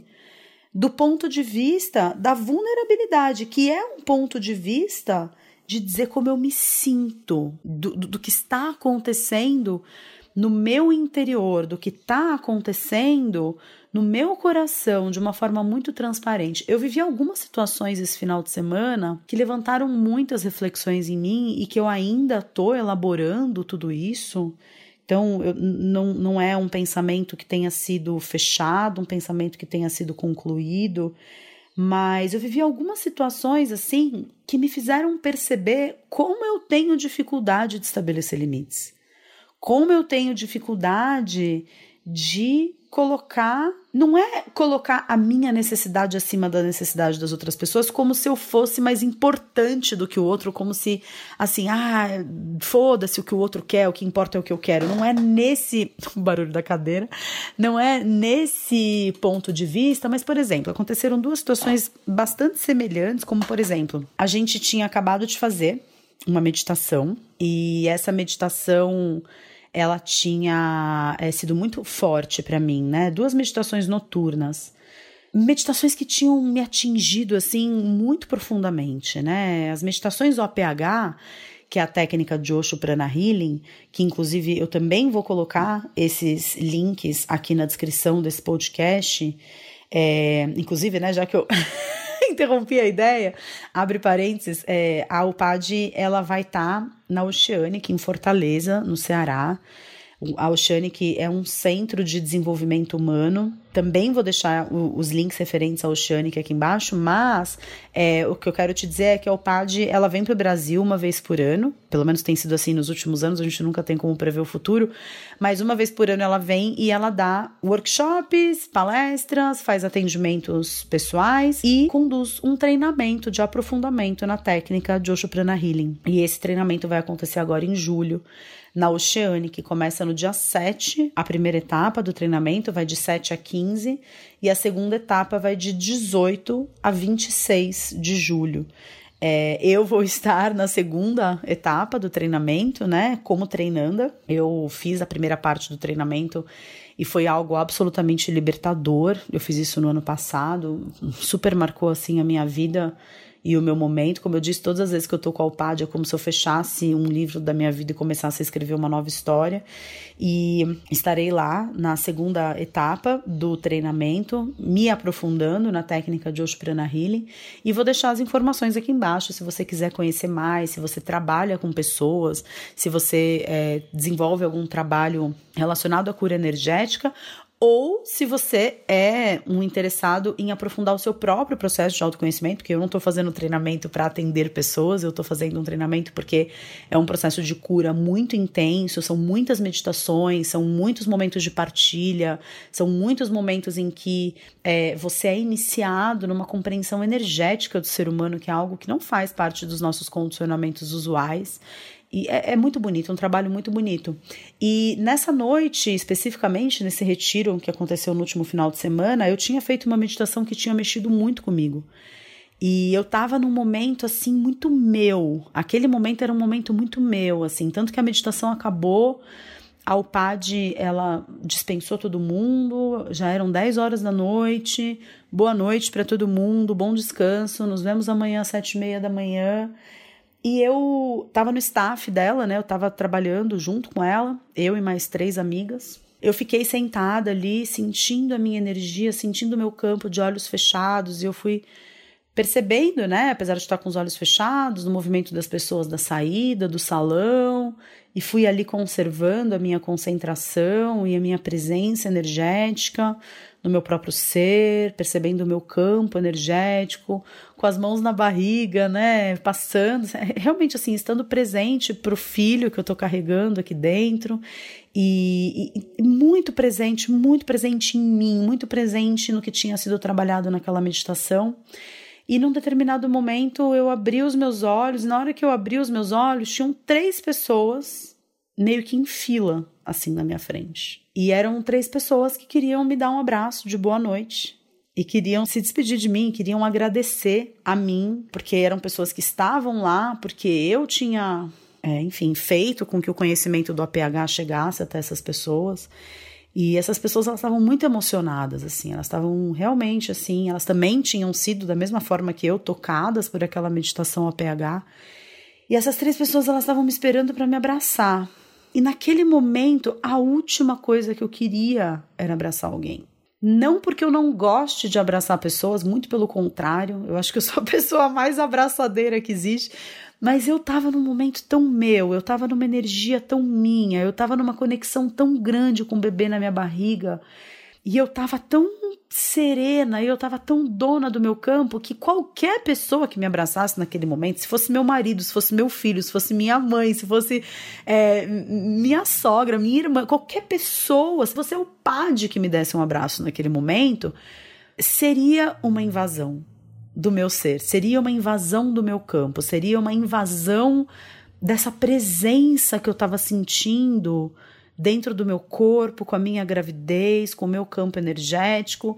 do ponto de vista da vulnerabilidade, que é um ponto de vista de dizer como eu me sinto, do, do, do que está acontecendo no meu interior, do que está acontecendo no meu coração de uma forma muito transparente. Eu vivi algumas situações esse final de semana que levantaram muitas reflexões em mim e que eu ainda estou elaborando tudo isso. Então, eu, não, não é um pensamento que tenha sido fechado, um pensamento que tenha sido concluído, mas eu vivi algumas situações assim que me fizeram perceber como eu tenho dificuldade de estabelecer limites, como eu tenho dificuldade de colocar, não é colocar a minha necessidade acima da necessidade das outras pessoas, como se eu fosse mais importante do que o outro, como se assim, ah, foda-se o que o outro quer, o que importa é o que eu quero. Não é nesse barulho da cadeira, não é nesse ponto de vista, mas por exemplo, aconteceram duas situações bastante semelhantes, como por exemplo, a gente tinha acabado de fazer uma meditação e essa meditação ela tinha é, sido muito forte para mim, né? Duas meditações noturnas. Meditações que tinham me atingido assim muito profundamente, né? As meditações OPH, que é a técnica de Osho Prana Healing, que inclusive eu também vou colocar esses links aqui na descrição desse podcast. É, inclusive, né, já que eu interrompi a ideia, abre parênteses, é, a UPAD ela vai estar tá na Oceanic, em Fortaleza, no Ceará. A Oceanic é um centro de desenvolvimento humano também vou deixar o, os links referentes ao Oceanic aqui embaixo, mas é, o que eu quero te dizer é que a OPAD ela vem para o Brasil uma vez por ano, pelo menos tem sido assim nos últimos anos, a gente nunca tem como prever o futuro, mas uma vez por ano ela vem e ela dá workshops, palestras, faz atendimentos pessoais e conduz um treinamento de aprofundamento na técnica de Osho Prana Healing. E esse treinamento vai acontecer agora em julho na Oceanic, começa no dia 7, a primeira etapa do treinamento vai de 7 a 15 15 e a segunda etapa vai de 18 a 26 de julho. É, eu vou estar na segunda etapa do treinamento, né? Como treinanda. Eu fiz a primeira parte do treinamento e foi algo absolutamente libertador. Eu fiz isso no ano passado, super marcou assim a minha vida e o meu momento. Como eu disse, todas as vezes que eu tô com a Alpad é como se eu fechasse um livro da minha vida e começasse a escrever uma nova história. E estarei lá na segunda etapa do treinamento, me aprofundando na técnica de Prana Healing. E vou deixar as informações aqui embaixo se você quiser conhecer mais, se você trabalha com pessoas, se você é, desenvolve algum trabalho relacionado à cura energética ou se você é um interessado em aprofundar o seu próprio processo de autoconhecimento, que eu não estou fazendo treinamento para atender pessoas, eu estou fazendo um treinamento porque é um processo de cura muito intenso, são muitas meditações, são muitos momentos de partilha, são muitos momentos em que é, você é iniciado numa compreensão energética do ser humano, que é algo que não faz parte dos nossos condicionamentos usuais. E é, é, muito bonito, um trabalho muito bonito. E nessa noite, especificamente nesse retiro que aconteceu no último final de semana, eu tinha feito uma meditação que tinha mexido muito comigo. E eu tava num momento assim muito meu. Aquele momento era um momento muito meu, assim, tanto que a meditação acabou a UPAD, ela dispensou todo mundo, já eram 10 horas da noite. Boa noite para todo mundo, bom descanso. Nos vemos amanhã às sete e meia da manhã. E eu tava no staff dela, né? Eu tava trabalhando junto com ela, eu e mais três amigas. Eu fiquei sentada ali, sentindo a minha energia, sentindo o meu campo de olhos fechados, e eu fui percebendo, né, apesar de estar com os olhos fechados, no movimento das pessoas da saída, do salão, e fui ali conservando a minha concentração e a minha presença energética no meu próprio ser, percebendo o meu campo energético, com as mãos na barriga, né, passando, realmente assim, estando presente para o filho que eu estou carregando aqui dentro e, e, muito presente, muito presente em mim, muito presente no que tinha sido trabalhado naquela meditação. E num determinado momento eu abri os meus olhos, e na hora que eu abri os meus olhos, tinham três pessoas meio que em fila, assim, na minha frente. E eram três pessoas que queriam me dar um abraço de boa noite. E queriam se despedir de mim, queriam agradecer a mim, porque eram pessoas que estavam lá, porque eu tinha, é, enfim, feito com que o conhecimento do APH chegasse até essas pessoas. E essas pessoas elas estavam muito emocionadas, assim, elas estavam realmente assim, elas também tinham sido da mesma forma que eu tocadas por aquela meditação APH. E essas três pessoas elas estavam me esperando para me abraçar. E naquele momento, a última coisa que eu queria era abraçar alguém. Não porque eu não goste de abraçar pessoas, muito pelo contrário, eu acho que eu sou a pessoa mais abraçadeira que existe, mas eu tava num momento tão meu, eu tava numa energia tão minha, eu tava numa conexão tão grande com o bebê na minha barriga. E eu tava tão serena, eu tava tão dona do meu campo que qualquer pessoa que me abraçasse naquele momento, se fosse meu marido, se fosse meu filho, se fosse minha mãe, se fosse é, minha sogra, minha irmã, qualquer pessoa, se fosse o padre que me desse um abraço naquele momento, seria uma invasão do meu ser, seria uma invasão do meu campo, seria uma invasão dessa presença que eu estava sentindo dentro do meu corpo, com a minha gravidez, com o meu campo energético.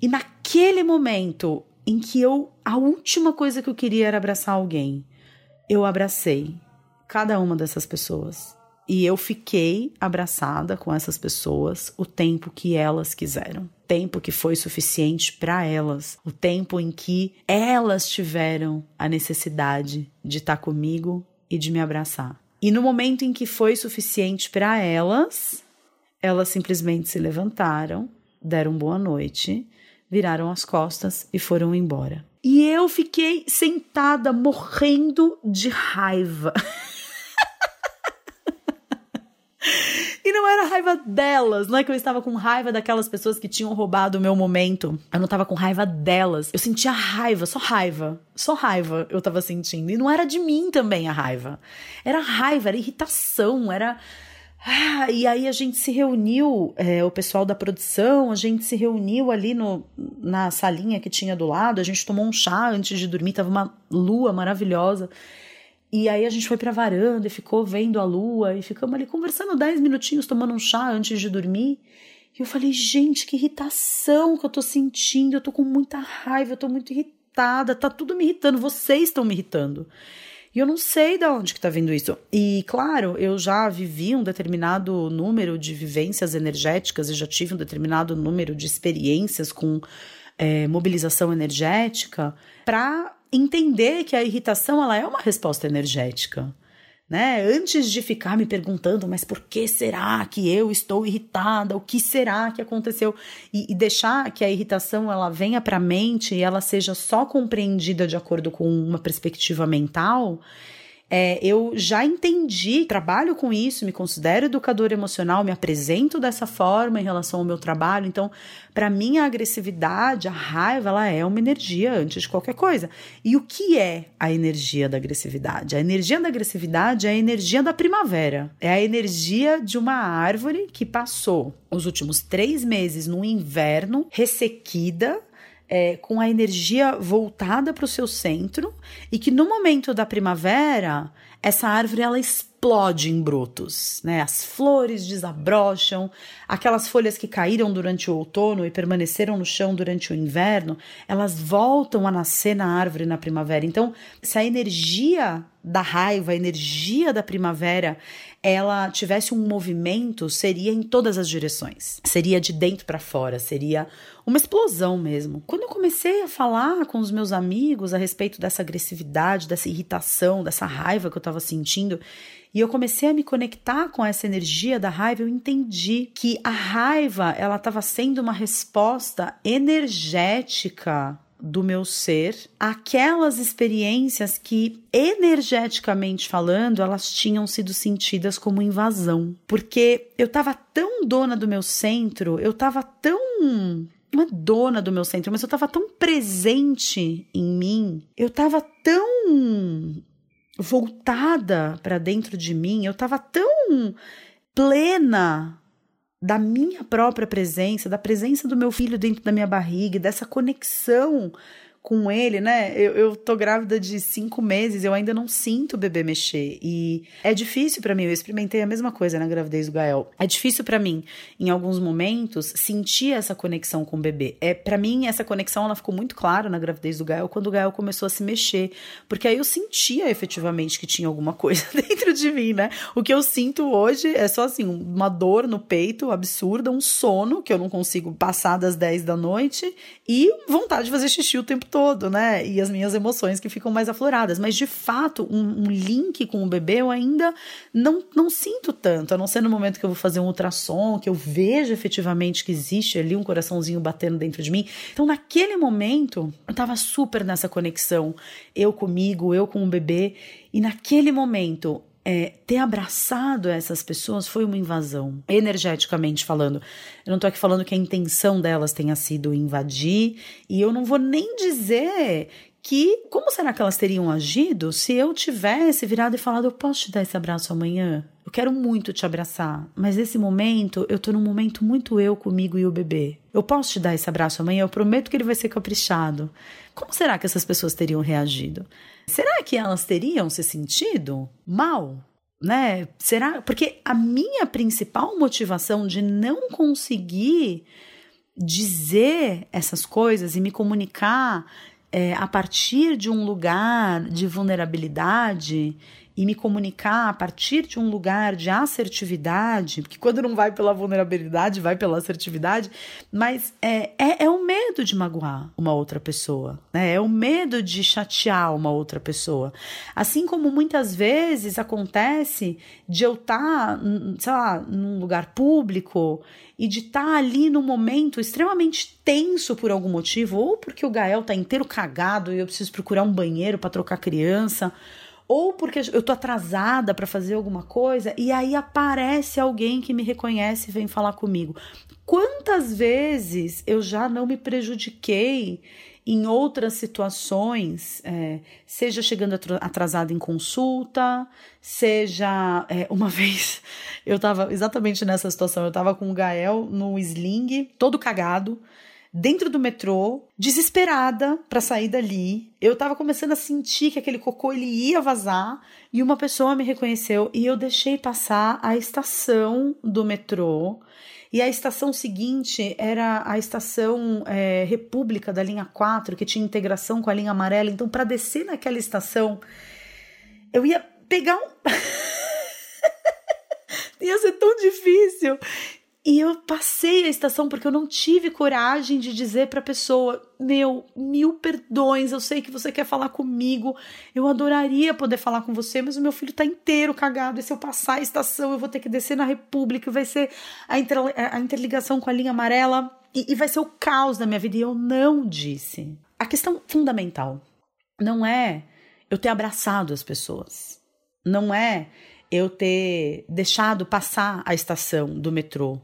E naquele momento em que eu a última coisa que eu queria era abraçar alguém, eu abracei cada uma dessas pessoas. E eu fiquei abraçada com essas pessoas o tempo que elas quiseram. Tempo que foi suficiente para elas. O tempo em que elas tiveram a necessidade de estar tá comigo e de me abraçar. E no momento em que foi suficiente para elas, elas simplesmente se levantaram, deram boa noite, viraram as costas e foram embora. E eu fiquei sentada morrendo de raiva. E não era raiva delas, não é que eu estava com raiva daquelas pessoas que tinham roubado o meu momento. Eu não estava com raiva delas. Eu sentia raiva, só raiva. Só raiva eu estava sentindo. E não era de mim também a raiva. Era raiva, era irritação, era. Ah, e aí a gente se reuniu, é, o pessoal da produção, a gente se reuniu ali no, na salinha que tinha do lado, a gente tomou um chá antes de dormir, tava uma lua maravilhosa. E aí a gente foi pra varanda e ficou vendo a lua e ficamos ali conversando 10 minutinhos, tomando um chá antes de dormir. E eu falei, gente, que irritação que eu tô sentindo, eu tô com muita raiva, eu tô muito irritada, tá tudo me irritando, vocês estão me irritando. E eu não sei de onde que tá vindo isso. E claro, eu já vivi um determinado número de vivências energéticas e já tive um determinado número de experiências com é, mobilização energética para entender que a irritação ela é uma resposta energética. Né? Antes de ficar me perguntando, mas por que será que eu estou irritada? O que será que aconteceu? E, e deixar que a irritação ela venha para a mente e ela seja só compreendida de acordo com uma perspectiva mental, é, eu já entendi, trabalho com isso, me considero educador emocional, me apresento dessa forma em relação ao meu trabalho. Então, para mim, a agressividade, a raiva, ela é uma energia antes de qualquer coisa. E o que é a energia da agressividade? A energia da agressividade é a energia da primavera. É a energia de uma árvore que passou os últimos três meses no inverno ressequida é, com a energia voltada para o seu centro e que no momento da primavera essa árvore ela explode em brotos, né? As flores desabrocham, aquelas folhas que caíram durante o outono e permaneceram no chão durante o inverno, elas voltam a nascer na árvore na primavera. Então, se a energia da raiva, a energia da primavera, ela tivesse um movimento, seria em todas as direções. Seria de dentro para fora, seria uma explosão mesmo. Quando eu comecei a falar com os meus amigos a respeito dessa agressividade, dessa irritação, dessa raiva que eu estava sentindo, e eu comecei a me conectar com essa energia da raiva, eu entendi que a raiva, ela estava sendo uma resposta energética do meu ser aquelas experiências que energeticamente falando elas tinham sido sentidas como invasão. Porque eu estava tão dona do meu centro eu estava tão não é dona do meu centro mas eu estava tão presente em mim eu estava tão voltada para dentro de mim eu estava tão plena da minha própria presença, da presença do meu filho dentro da minha barriga, dessa conexão com ele, né? Eu, eu tô grávida de cinco meses, eu ainda não sinto o bebê mexer. E é difícil para mim, eu experimentei a mesma coisa na gravidez do Gael. É difícil para mim, em alguns momentos, sentir essa conexão com o bebê. É para mim, essa conexão ela ficou muito clara na gravidez do Gael, quando o Gael começou a se mexer. Porque aí eu sentia efetivamente que tinha alguma coisa dentro de mim, né? O que eu sinto hoje é só assim, uma dor no peito absurda, um sono que eu não consigo passar das 10 da noite e vontade de fazer xixi o tempo todo né? E as minhas emoções que ficam mais afloradas. Mas, de fato, um, um, link com o bebê eu ainda não, não sinto tanto, a não ser no momento que eu vou fazer um ultrassom, que eu vejo efetivamente que existe ali um coraçãozinho batendo dentro de mim. Então, naquele momento, eu tava super nessa conexão, eu comigo, eu com o bebê. E naquele momento, é, ter abraçado essas pessoas foi uma invasão, energeticamente falando. Eu não tô aqui falando que a intenção delas tenha sido invadir, e eu não vou nem dizer que como será que elas teriam agido se eu tivesse virado e falado: Eu posso te dar esse abraço amanhã? Eu quero muito te abraçar, mas nesse momento eu tô num momento muito eu comigo e o bebê. Eu posso te dar esse abraço amanhã? Eu prometo que ele vai ser caprichado. Como será que essas pessoas teriam reagido? Será que elas teriam se sentido mal? Né? Será? Porque a minha principal motivação de não conseguir dizer essas coisas e me comunicar é, a partir de um lugar de vulnerabilidade e me comunicar a partir de um lugar de assertividade, porque quando não vai pela vulnerabilidade, vai pela assertividade, mas é, é, é o medo de magoar uma outra pessoa, né? é o medo de chatear uma outra pessoa. Assim como muitas vezes acontece de eu estar, tá, sei lá, num lugar público e de estar tá ali num momento extremamente tenso por algum motivo, ou porque o Gael tá inteiro cagado e eu preciso procurar um banheiro para trocar criança ou porque eu tô atrasada para fazer alguma coisa e aí aparece alguém que me reconhece e vem falar comigo. Quantas vezes eu já não me prejudiquei em outras situações, é, seja chegando atrasada em consulta, seja é, uma vez eu estava exatamente nessa situação, eu estava com o Gael no sling, todo cagado dentro do metrô, desesperada para sair dali. Eu tava começando a sentir que aquele cocô ele ia vazar e uma pessoa me reconheceu e eu deixei passar a estação do metrô. E a estação seguinte era a estação é, República da linha 4, que tinha integração com a linha amarela. Então, para descer naquela estação, eu ia pegar um. ia ser tão difícil. E eu passei a estação porque eu não tive coragem de dizer para a pessoa: Meu, mil perdões, eu sei que você quer falar comigo, eu adoraria poder falar com você, mas o meu filho tá inteiro cagado. E se eu passar a estação, eu vou ter que descer na República, vai ser a, inter, a interligação com a linha amarela e, e vai ser o caos da minha vida. E eu não disse. A questão fundamental não é eu ter abraçado as pessoas, não é eu ter deixado passar a estação do metrô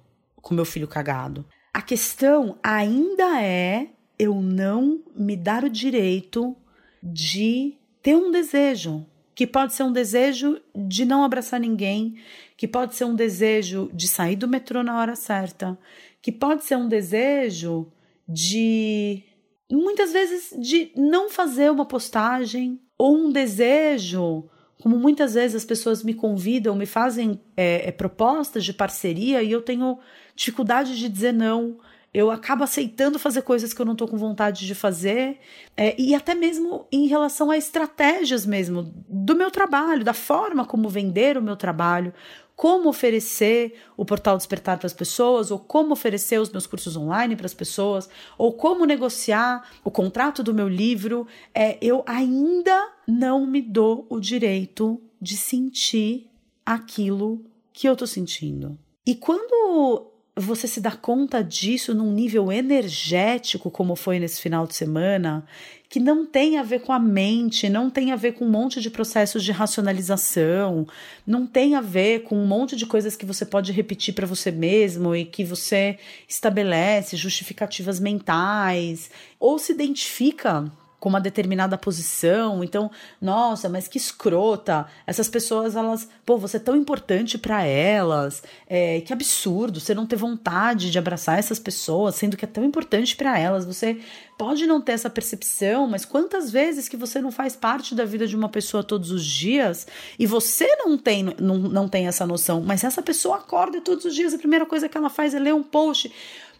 com meu filho cagado. A questão ainda é eu não me dar o direito de ter um desejo, que pode ser um desejo de não abraçar ninguém, que pode ser um desejo de sair do metrô na hora certa, que pode ser um desejo de muitas vezes de não fazer uma postagem ou um desejo como muitas vezes as pessoas me convidam, me fazem é, é, propostas de parceria e eu tenho dificuldade de dizer não. Eu acabo aceitando fazer coisas que eu não estou com vontade de fazer, é, e até mesmo em relação a estratégias mesmo do meu trabalho, da forma como vender o meu trabalho, como oferecer o portal Despertar para as pessoas, ou como oferecer os meus cursos online para as pessoas, ou como negociar o contrato do meu livro, é, eu ainda não me dou o direito de sentir aquilo que eu estou sentindo. E quando você se dá conta disso num nível energético, como foi nesse final de semana, que não tem a ver com a mente, não tem a ver com um monte de processos de racionalização, não tem a ver com um monte de coisas que você pode repetir para você mesmo e que você estabelece justificativas mentais ou se identifica com uma determinada posição. Então, nossa, mas que escrota. Essas pessoas, elas, pô, você é tão importante para elas. É, que absurdo você não ter vontade de abraçar essas pessoas, sendo que é tão importante para elas. Você pode não ter essa percepção, mas quantas vezes que você não faz parte da vida de uma pessoa todos os dias e você não tem, não, não tem essa noção, mas essa pessoa acorda todos os dias, a primeira coisa que ela faz é ler um post.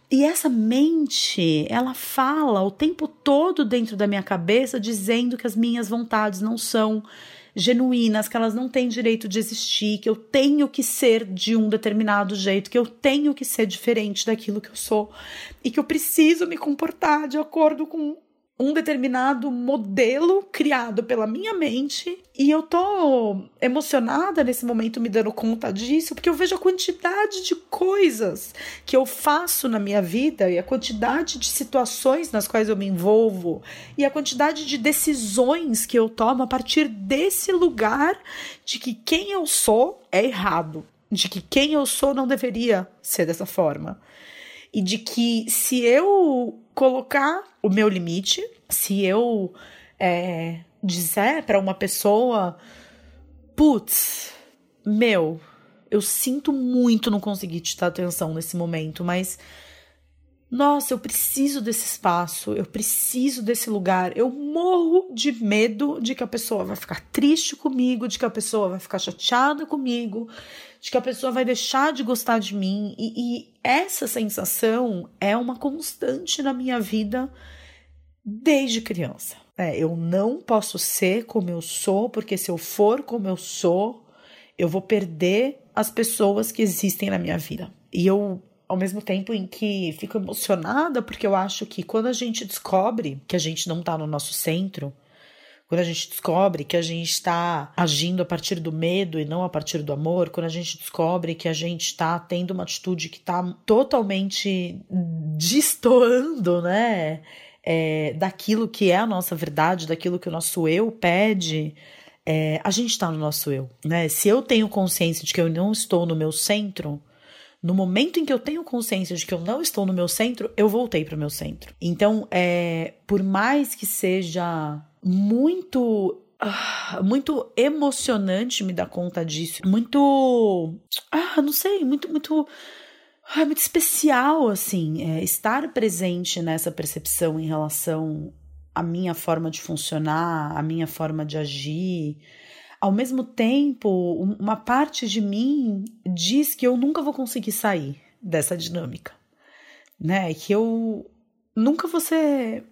E essa mente, ela fala o tempo todo dentro da minha cabeça, dizendo que as minhas vontades não são genuínas, que elas não têm direito de existir, que eu tenho que ser de um determinado jeito, que eu tenho que ser diferente daquilo que eu sou e que eu preciso me comportar de acordo com um determinado modelo criado pela minha mente e eu tô emocionada nesse momento me dando conta disso, porque eu vejo a quantidade de coisas que eu faço na minha vida e a quantidade de situações nas quais eu me envolvo e a quantidade de decisões que eu tomo a partir desse lugar de que quem eu sou é errado, de que quem eu sou não deveria ser dessa forma. E de que se eu colocar o meu limite. Se eu é, dizer para uma pessoa, putz, meu, eu sinto muito não conseguir te dar atenção nesse momento, mas nossa, eu preciso desse espaço, eu preciso desse lugar. Eu morro de medo de que a pessoa vai ficar triste comigo, de que a pessoa vai ficar chateada comigo, de que a pessoa vai deixar de gostar de mim. E, e essa sensação é uma constante na minha vida desde criança. É, eu não posso ser como eu sou, porque se eu for como eu sou, eu vou perder as pessoas que existem na minha vida. E eu, ao mesmo tempo em que fico emocionada, porque eu acho que quando a gente descobre que a gente não está no nosso centro, quando a gente descobre que a gente está agindo a partir do medo e não a partir do amor, quando a gente descobre que a gente está tendo uma atitude que está totalmente destoando, né? É, daquilo que é a nossa verdade, daquilo que o nosso eu pede, é, a gente está no nosso eu, né? Se eu tenho consciência de que eu não estou no meu centro, no momento em que eu tenho consciência de que eu não estou no meu centro, eu voltei para o meu centro. Então, é, por mais que seja muito ah, muito emocionante me dar conta disso. Muito. Ah, não sei, muito, muito. Ah, muito especial, assim, é, estar presente nessa percepção em relação à minha forma de funcionar, à minha forma de agir. Ao mesmo tempo, uma parte de mim diz que eu nunca vou conseguir sair dessa dinâmica, né? Que eu nunca vou ser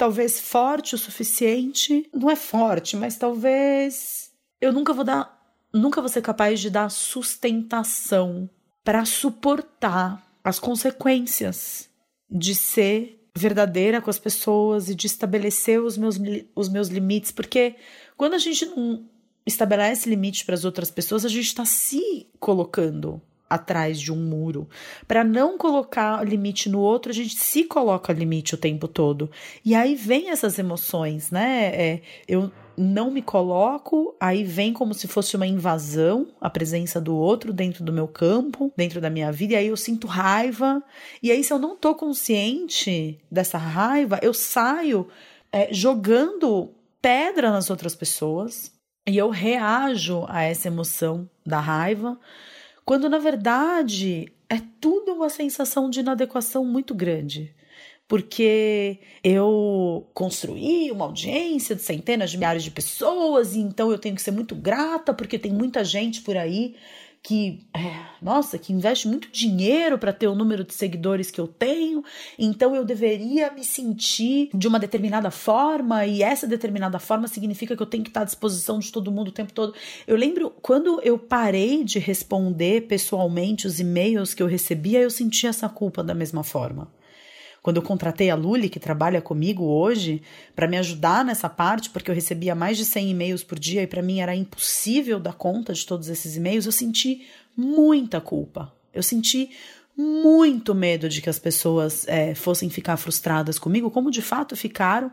talvez forte o suficiente. Não é forte, mas talvez eu nunca vou dar, nunca vou ser capaz de dar sustentação para suportar as consequências de ser verdadeira com as pessoas e de estabelecer os meus, os meus limites, porque quando a gente não estabelece limite para as outras pessoas, a gente está se colocando atrás de um muro. Para não colocar limite no outro, a gente se coloca limite o tempo todo. E aí vem essas emoções, né? É, eu não me coloco, aí vem como se fosse uma invasão, a presença do outro dentro do meu campo, dentro da minha vida, e aí eu sinto raiva. E aí, se eu não tô consciente dessa raiva, eu saio é, jogando pedra nas outras pessoas e eu reajo a essa emoção da raiva quando na verdade é tudo uma sensação de inadequação muito grande. porque eu construí uma audiência de centenas de milhares de pessoas, e então eu tenho que ser muito grata, porque tem muita gente por aí que, é, nossa, que investe muito dinheiro para ter o número de seguidores que eu tenho, então eu deveria me sentir de uma determinada forma, e essa determinada forma significa que eu tenho que estar à disposição de todo mundo o tempo todo. Eu lembro quando eu parei de responder pessoalmente os e-mails que eu recebia, eu sentia essa culpa da mesma forma. Quando eu contratei a Luli, que trabalha comigo hoje, para me ajudar nessa parte, porque eu recebia mais de 100 e-mails por dia e para mim era impossível dar conta de todos esses e-mails, eu senti muita culpa. Eu senti muito medo de que as pessoas é, fossem ficar frustradas comigo, como de fato ficaram.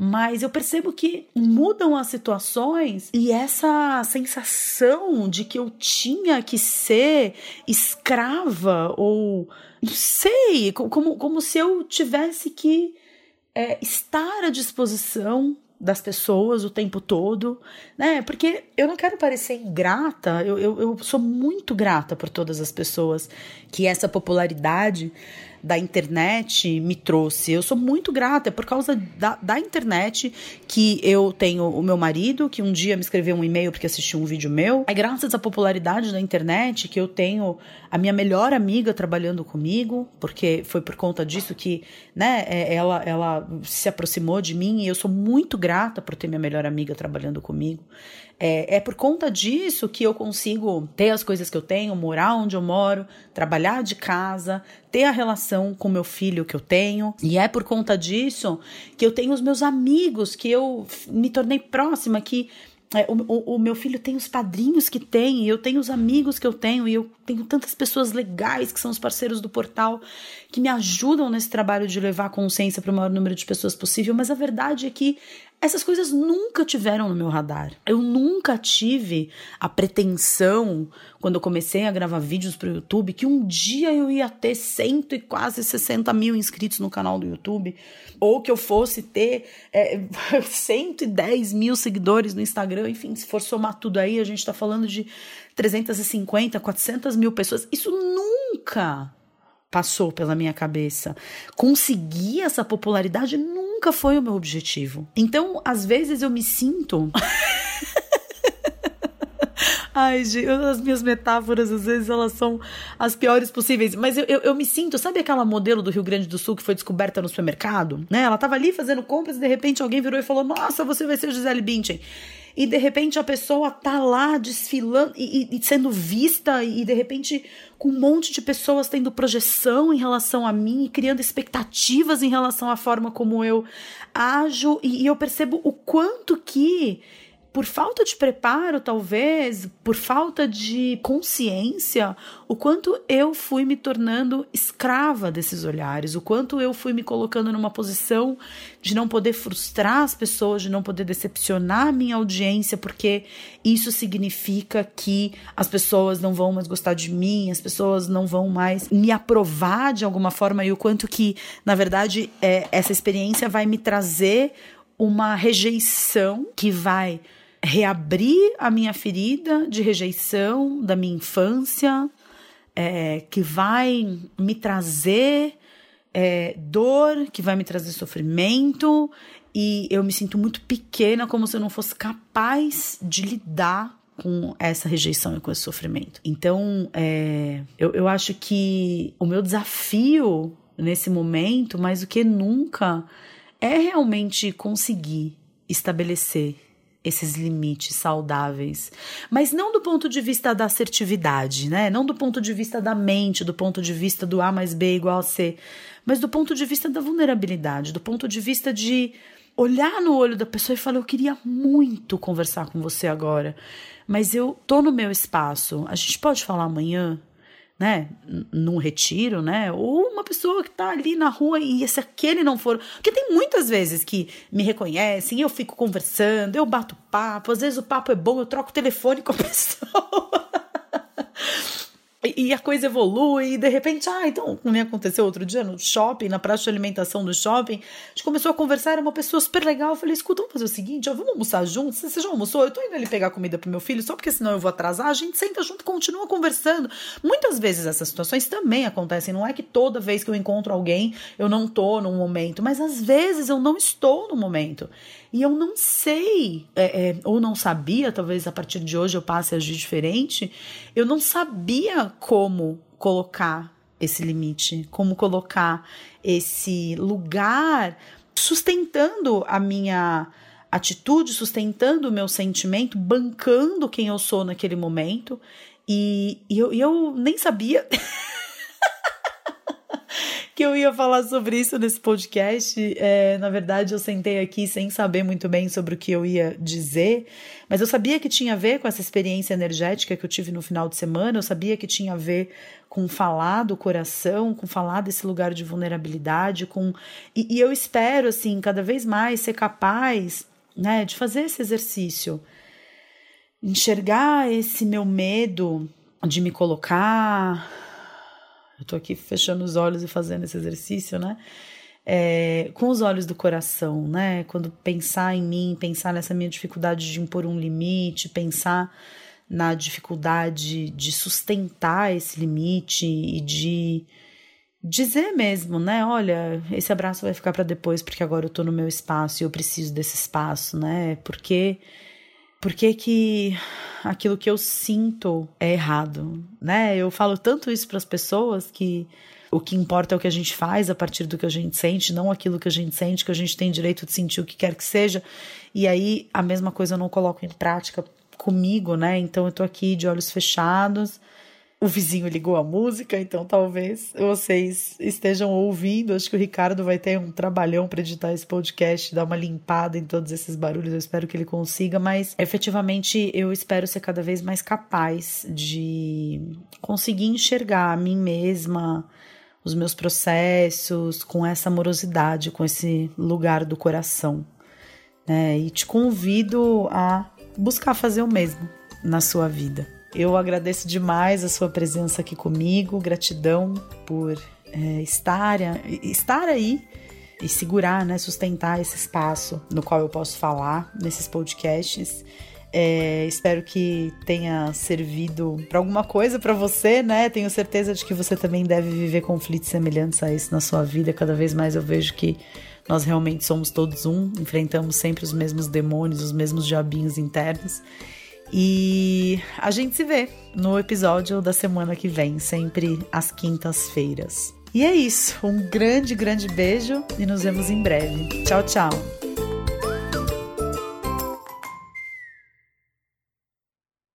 Mas eu percebo que mudam as situações e essa sensação de que eu tinha que ser escrava ou não sei, como, como se eu tivesse que é, estar à disposição das pessoas o tempo todo, né? Porque eu não quero parecer ingrata, eu, eu, eu sou muito grata por todas as pessoas que essa popularidade da internet me trouxe. Eu sou muito grata, é por causa da, da internet que eu tenho o meu marido, que um dia me escreveu um e-mail porque assistiu um vídeo meu. É graças à popularidade da internet que eu tenho a minha melhor amiga trabalhando comigo, porque foi por conta disso que, né, é, ela, ela se aproximou de mim e eu sou muito grata por ter minha melhor amiga trabalhando comigo. É, é por conta disso que eu consigo ter as coisas que eu tenho, morar onde eu moro, trabalhar de casa, ter a relação com meu filho que eu tenho. E é por conta disso que eu tenho os meus amigos, que eu me tornei próxima, que é, o, o, o, meu filho tem os padrinhos que tem, eu tenho os amigos que eu tenho, e eu tenho tantas pessoas legais que são os parceiros do portal que me ajudam nesse trabalho de levar a consciência para o maior número de pessoas possível. Mas a verdade é que essas coisas nunca tiveram no meu radar. Eu nunca tive a pretensão, quando eu comecei a gravar vídeos para o YouTube, que um dia eu ia ter cento e quase 60 mil inscritos no canal do YouTube, ou que eu fosse ter é, 110 mil seguidores no Instagram. Enfim, se for somar tudo aí, a gente está falando de 350, 400 mil pessoas. Isso nunca passou pela minha cabeça. Conseguir essa popularidade nunca foi o meu objetivo. Então, às vezes eu me sinto. Ai, gente, as minhas metáforas, às vezes, elas são as piores possíveis. Mas eu, eu, eu, me sinto, sabe aquela modelo do Rio Grande do Sul que foi descoberta no supermercado? Né? Ela tava ali fazendo compras e de repente alguém virou e falou: Nossa, você vai ser Gisele Bündchen e de repente a pessoa tá lá desfilando e, e, sendo vista e de repente com um monte de pessoas tendo projeção em relação a mim e criando expectativas em relação à forma como eu ajo. E, e eu percebo o quanto que por falta de preparo, talvez, por falta de consciência, o quanto eu fui me tornando escrava desses olhares, o quanto eu fui me colocando numa posição de não poder frustrar as pessoas, de não poder decepcionar a minha audiência, porque isso significa que as pessoas não vão mais gostar de mim, as pessoas não vão mais me aprovar de alguma forma, e o quanto que, na verdade, é, essa experiência vai me trazer uma rejeição que vai reabrir a minha ferida de rejeição da minha infância, é, que vai me trazer é, dor, que vai me trazer sofrimento, e eu me sinto muito pequena, como se eu não fosse capaz de lidar com essa rejeição e com esse sofrimento. Então, é, eu, eu acho que o meu desafio nesse momento, mais do que nunca, é realmente conseguir estabelecer esses limites saudáveis, mas não do ponto de vista da assertividade, né? Não do ponto de vista da mente, do ponto de vista do A mais B igual a C, mas do ponto de vista da vulnerabilidade, do ponto de vista de olhar no olho da pessoa e falar: Eu queria muito conversar com você agora, mas eu tô no meu espaço. A gente pode falar amanhã? Né, num retiro, né, ou uma pessoa que tá ali na rua e se aquele não for, porque tem muitas vezes que me reconhecem, eu fico conversando, eu bato papo, às vezes o papo é bom, eu troco o telefone com a pessoa. E, a coisa evolui, e de repente, ah, então, como me aconteceu outro dia no shopping, na praça de alimentação do shopping, a gente começou a conversar, era uma pessoa super legal. Eu falei, escuta, vamos fazer o seguinte, ó, vamos almoçar juntos? Você já almoçou? Eu tô indo ali pegar comida pro meu filho, só porque senão eu vou atrasar. A gente senta junto continua conversando. Muitas vezes essas situações também acontecem. Não é que toda vez que eu encontro alguém eu não tô num momento, mas às vezes eu não estou no momento. E eu não sei, é, é, ou não sabia, talvez a partir de hoje eu passe a agir diferente, eu não sabia como colocar esse limite, como colocar esse lugar sustentando a minha atitude, sustentando o meu sentimento, bancando quem eu sou naquele momento. E, e eu, eu nem sabia. que eu ia falar sobre isso nesse podcast. É, na verdade, eu sentei aqui sem saber muito bem sobre o que eu ia dizer, mas eu sabia que tinha a ver com essa experiência energética que eu tive no final de semana, eu sabia que tinha a ver com falar do coração, com falar desse lugar de vulnerabilidade, com e, e eu espero assim cada vez mais ser capaz, né, de fazer esse exercício, enxergar esse meu medo de me colocar eu tô aqui fechando os olhos e fazendo esse exercício, né? É, com os olhos do coração, né? Quando pensar em mim, pensar nessa minha dificuldade de impor um limite, pensar na dificuldade de sustentar esse limite e de dizer mesmo, né? Olha, esse abraço vai ficar para depois porque agora eu tô no meu espaço e eu preciso desse espaço, né? Porque por que, que aquilo que eu sinto é errado, né? Eu falo tanto isso para as pessoas que o que importa é o que a gente faz a partir do que a gente sente, não aquilo que a gente sente, que a gente tem direito de sentir o que quer que seja. E aí a mesma coisa eu não coloco em prática comigo, né? Então eu tô aqui de olhos fechados o vizinho ligou a música, então talvez vocês estejam ouvindo. Acho que o Ricardo vai ter um trabalhão para editar esse podcast, dar uma limpada em todos esses barulhos. Eu espero que ele consiga, mas efetivamente eu espero ser cada vez mais capaz de conseguir enxergar a mim mesma, os meus processos com essa amorosidade, com esse lugar do coração. Né? E te convido a buscar fazer o mesmo na sua vida. Eu agradeço demais a sua presença aqui comigo, gratidão por é, estar, estar aí e segurar, né, sustentar esse espaço no qual eu posso falar nesses podcasts. É, espero que tenha servido para alguma coisa para você, né? Tenho certeza de que você também deve viver conflitos semelhantes a esse na sua vida. Cada vez mais eu vejo que nós realmente somos todos um, enfrentamos sempre os mesmos demônios, os mesmos diabinhos internos. E a gente se vê no episódio da semana que vem, sempre às quintas-feiras. E é isso. Um grande, grande beijo e nos vemos em breve. Tchau, tchau.